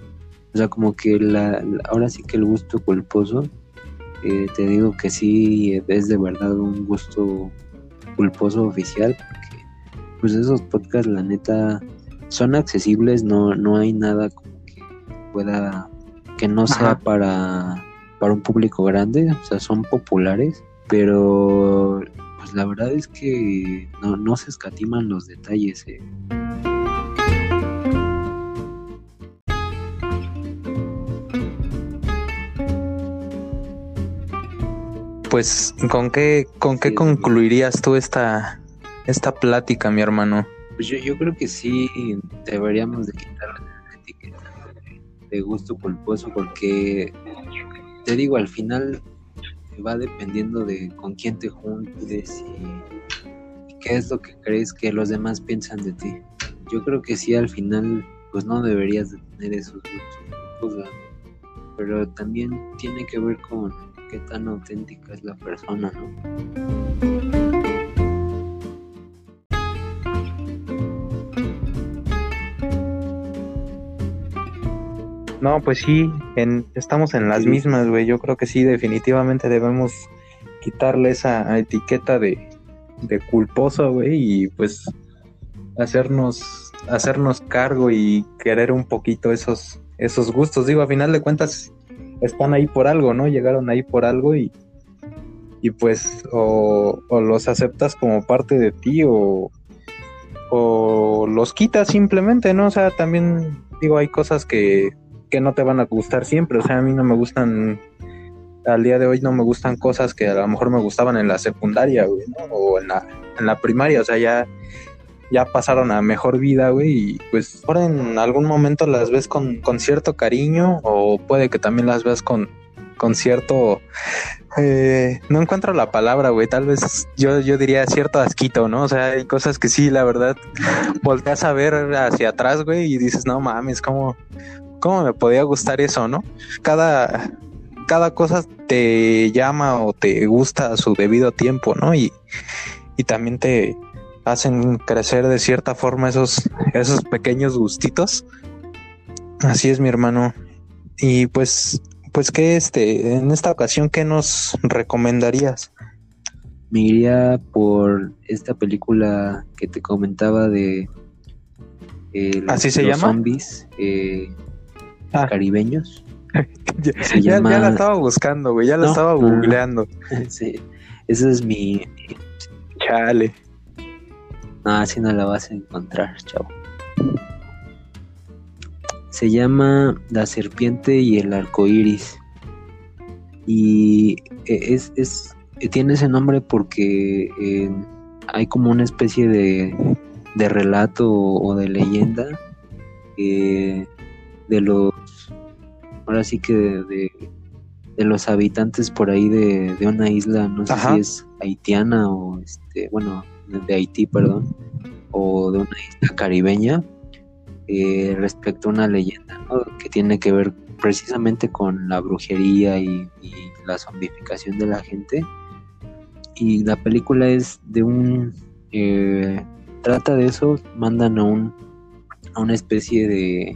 O sea, como que la, la- ahora sí que el gusto culposo, eh, te digo que sí es de verdad un gusto culposo oficial, porque pues esos podcasts la neta son accesibles, no, no hay nada como que pueda, que no sea
Ajá.
para, para un público grande, o sea, son populares, pero pues la verdad es que no, no se escatiman los detalles, eh.
Pues, ¿con qué, con qué
Sí,
concluirías tú esta, esta plática, mi hermano?
Pues yo, yo creo que sí deberíamos de quitarle la etiqueta de, de gusto culposo porque te digo, al final va dependiendo de con quién te juntes y, qué es lo que crees que los demás piensan de ti. Yo creo que sí, al final, pues no deberías de tener esos gustos, pero también tiene que ver con qué tan auténtica es la persona, ¿no?
No, pues sí, en, estamos en las mismas, güey. Yo creo que sí, definitivamente debemos quitarle esa etiqueta de, de culposo, güey, y pues hacernos hacernos cargo y querer un poquito esos esos gustos. Digo, a final de cuentas están ahí por algo, ¿no? Llegaron ahí por algo y y pues o, los aceptas como parte de ti o o los quitas simplemente, ¿no? O sea, también digo, hay cosas que que no te van a gustar siempre. O sea, a mí no me gustan, al día de hoy no me gustan cosas que a lo mejor me gustaban en la secundaria. O en la, en la primaria, o sea, ya, ya pasaron a mejor vida, güey, y pues ahora en algún momento las ves con, con cierto cariño o puede que también las veas con, con cierto... Eh, no encuentro la palabra, güey. Tal vez yo, yo diría cierto asquito, ¿no? O sea, hay cosas que sí, la verdad, volteas a ver hacia atrás, güey, y dices, no mames, como, cómo me podía gustar eso, ¿no? Cada, cada cosa te llama o te gusta a su debido tiempo, ¿no? Y, y también te hacen crecer de cierta forma esos, esos pequeños gustitos. Así es, mi hermano. Y pues, pues que este, en esta ocasión, ¿qué nos recomendarías?
Me iría por esta película que te comentaba de
eh, ¿Así se llama?
Zombies. Eh, Ah. caribeños.
ya, la estaba buscando, güey, ya la estaba googleando.
sí, ese es mi...
Chale.
No, así no la vas a encontrar, chavo. Se llama La serpiente y el arco iris. Y e, es, es, tiene ese nombre porque eh, hay como una especie de, de relato o de leyenda eh, de los ahora sí que de, los habitantes por ahí de, una isla, no sé si es haitiana o este, bueno, de Haití, perdón, o de una isla caribeña, eh, respecto a una leyenda que tiene que ver precisamente con la brujería y, la zombificación de la gente. Y la película es de un... Eh, trata de eso, mandan a un a una especie de,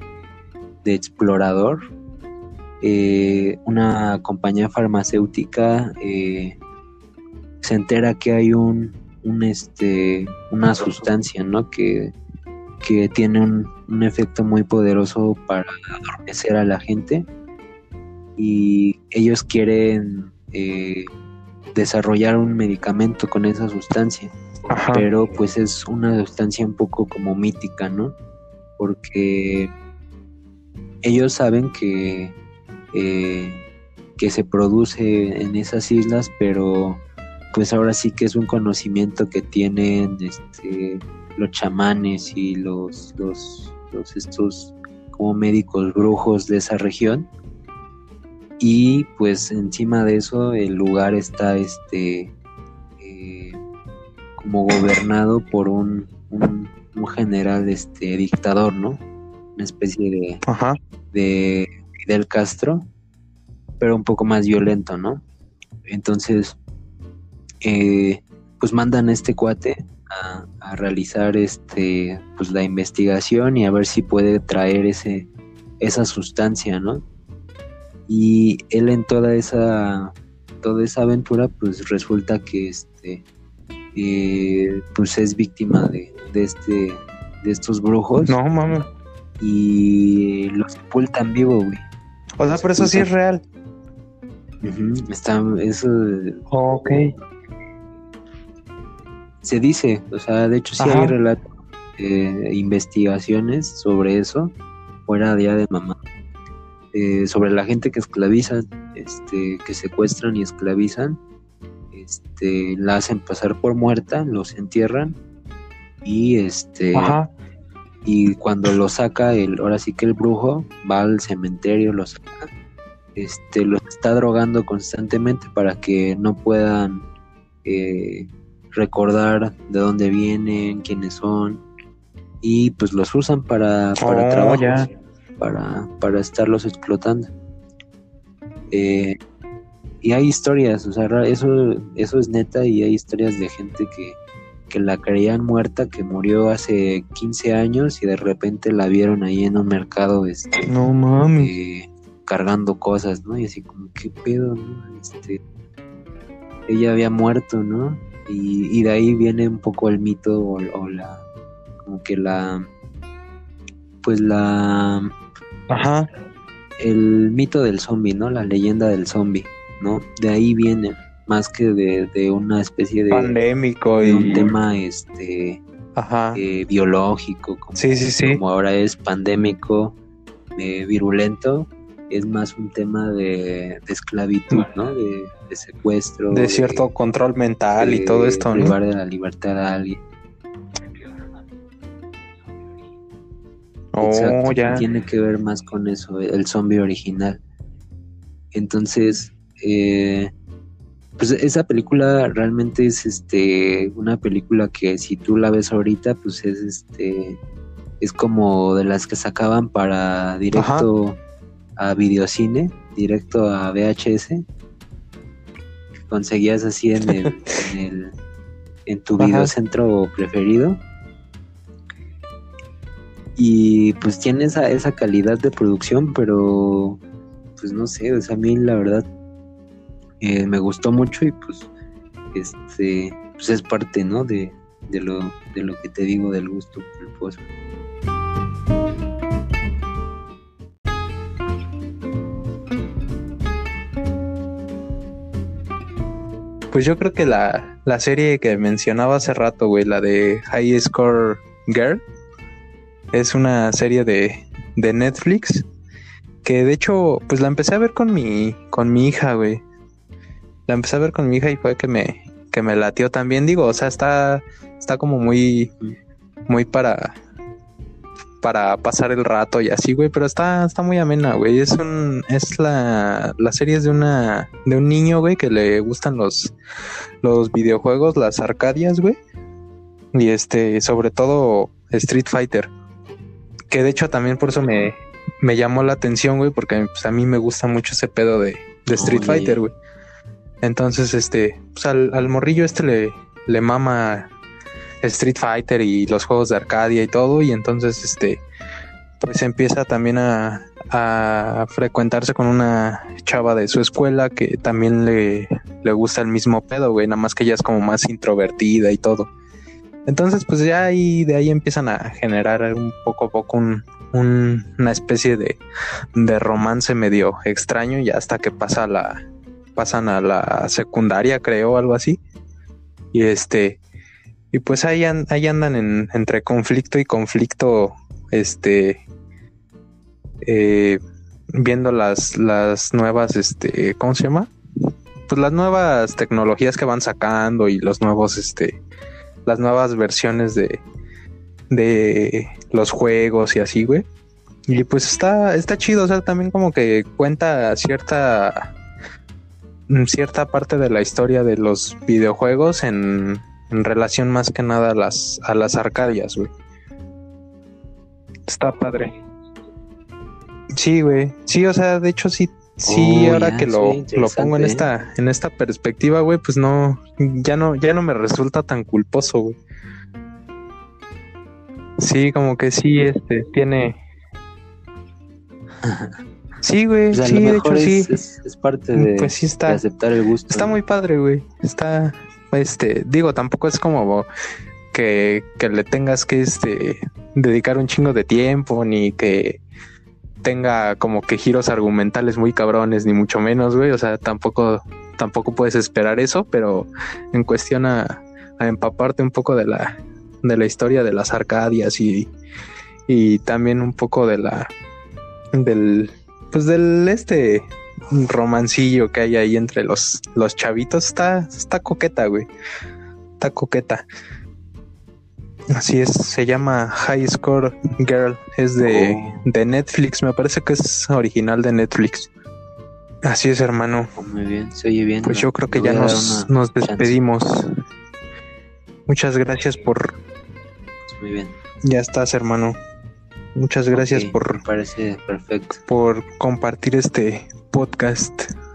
de explorador eh, una compañía farmacéutica se entera que hay un, este una sustancia ¿no? que, que tiene un, efecto muy poderoso para adormecer a la gente. Y ellos quieren eh, desarrollar un medicamento con esa sustancia. Pero pues es una sustancia un poco como mítica no porque ellos saben que eh, que se produce en esas islas, pero pues ahora sí que es un conocimiento que tienen este, los chamanes y los, los, estos como médicos brujos de esa región. Y pues encima de eso el lugar está este eh, como gobernado por un, un, general este dictador no una especie de de del Castro, pero un poco más violento, ¿no? Entonces, eh, pues mandan a este cuate a, realizar este, pues la investigación y a ver si puede traer ese, esa sustancia, ¿no? Y él en toda esa, toda esa aventura, pues resulta que este, eh, pues es víctima de, de este, de estos brujos.
No, mames.
Y lo sepultan vivo, güey.
O sea, pero eso sí es real.
Está, eso.
ok.
Se dice, o sea, de hecho sí hay relatos, investigaciones sobre eso, fuera día de mamá, eh, sobre la gente que esclavizan, este, que secuestran y esclavizan, este, la hacen pasar por muerta, los entierran y este. Ajá y cuando lo saca el ahora sí que el brujo va al cementerio lo saca este, los está drogando constantemente para que no puedan eh, recordar de dónde vienen, quiénes son, y pues los usan para, para
Oh,
trabajos,
ya.
para, para estarlos explotando. Eh, y hay historias, o sea, eso, eso es neta y hay historias de gente que, que la creían muerta, que murió hace 15 años y de repente la vieron ahí en un mercado este,
No mames.
eh, cargando cosas, ¿no? Y así como, ¿qué pedo, no? Este, ella había muerto, ¿no? Y, y de ahí viene un poco el mito o, o la, como que la, pues la,
Ajá.
el mito del zombie, ¿no? La leyenda del zombie, ¿no? De ahí viene, más que de, de una especie de,
Pandémico
de un
y.
tema, este,
Ajá.
eh, biológico, como,
Sí, sí, sí.
como ahora es pandémico, eh, virulento, es más un tema de, de esclavitud, ¿no? De, de secuestro.
De cierto control mental y todo esto, ¿no?
privar de la libertad a alguien.
Oh,
Exacto,
ya.
Tiene que ver más con eso, el zombie original. Entonces, eh, pues esa película realmente es este una película que si tú la ves ahorita, pues es este es como de las que sacaban para directo a videocine, directo a VHS. que Conseguías así en el, en el en tu
Ajá.
videocentro preferido. Y pues tiene esa, esa calidad de producción, pero pues no sé, o sea, a mí la verdad eh, me gustó mucho y pues este pues es parte, ¿no? De, de lo de lo que te digo del gusto culposo.
Pues yo creo que la, la serie que mencionaba hace rato, güey, la de High Score Girl, es una serie de, de Netflix que de hecho, pues la empecé a ver con mi, con mi hija, güey. La empecé a ver con mi hija y fue que me, que me latió también. Digo, o sea, está, está como muy, muy para, para pasar el rato y así, güey, pero está, está muy amena, güey. Es un, es la, la serie es de una, de un niño, güey, que le gustan los, los videojuegos, las arcadias, güey. Y este, sobre todo Street Fighter. Que de hecho también por eso me, me llamó la atención, güey, porque pues, a mí me gusta mucho ese pedo de, de Street Fighter, güey. Entonces, este, pues al, al morrillo este le, le mama Street Fighter y los juegos de Arcadia y todo, y entonces, este, pues empieza también a, a frecuentarse con una chava de su escuela que también le, le gusta el mismo pedo, güey, nada más que ella es como más introvertida y todo. Entonces, pues ya ahí de ahí empiezan a generar un poco a poco un, un- una especie de, de romance medio extraño y hasta que pasa la pasan a la secundaria, creo, algo así. Y este y pues ahí, ahí andan en, entre conflicto y conflicto, este eh, viendo las, las nuevas, este, ¿cómo se llama? Pues las nuevas tecnologías que van sacando y los nuevos, este, las nuevas versiones de, de los juegos y así, güey. Y pues está, está chido, o sea, también como que cuenta cierta, mm, cierta parte de la historia de los videojuegos en, en relación más que nada a las, a las arcadias, güey. Está padre. Sí, güey. Sí, o sea, de hecho sí, sí,
Oh,
ahora
ya,
que
sí,
lo, lo pongo en
¿eh?
esta, en esta perspectiva, güey, pues no, ya no, ya no me resulta tan culposo, güey. Sí, como que sí, este, tiene. Sí, güey,
Pues a
sí, de hecho sí.
es, es- es parte de,
Pues sí
de aceptar el gusto.
Está muy padre, güey. Está, este, digo, tampoco es como que, que le tengas que, este, dedicar un chingo de tiempo, ni que tenga como que giros argumentales muy cabrones, ni mucho menos, güey. O sea, tampoco, tampoco puedes esperar eso, pero en cuestión a, empaparte un poco de la, de la historia de las Arcadias y, y también un poco de la, del, pues del este romancillo que hay ahí entre los, los chavitos está, está coqueta, güey. Está coqueta. Así es, se llama High Score Girl. Es de,
Oh.
de Netflix, me parece que es original de Netflix. Así es, hermano.
Oh, muy bien, se oye bien.
Pues yo creo que ya nos, nos
chance.
despedimos. Muchas gracias por...
Muy bien.
Ya estás, hermano. Muchas gracias por,
Me parece perfecto.
por compartir este podcast.